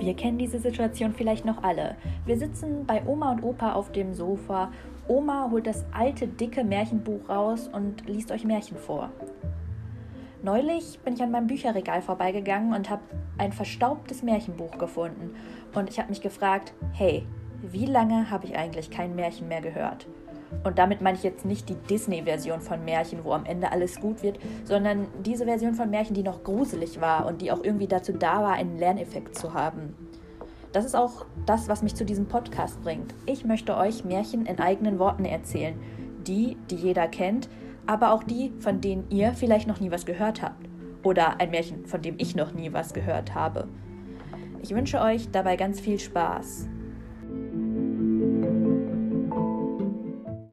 Wir kennen diese Situation vielleicht noch alle. Wir sitzen bei Oma und Opa auf dem Sofa. Oma holt das alte, dicke Märchenbuch raus und liest euch Märchen vor. Neulich bin ich an meinem Bücherregal vorbeigegangen und habe ein verstaubtes Märchenbuch gefunden. Und ich habe mich gefragt, hey, wie lange habe ich eigentlich kein Märchen mehr gehört? Und damit meine ich jetzt nicht die Disney-Version von Märchen, wo am Ende alles gut wird, sondern diese Version von Märchen, die noch gruselig war und die auch irgendwie dazu da war, einen Lerneffekt zu haben. Das ist auch das, was mich zu diesem Podcast bringt. Ich möchte euch Märchen in eigenen Worten erzählen. Die, die jeder kennt, aber auch die, von denen ihr vielleicht noch nie was gehört habt. Oder ein Märchen, von dem ich noch nie was gehört habe. Ich wünsche euch dabei ganz viel Spaß.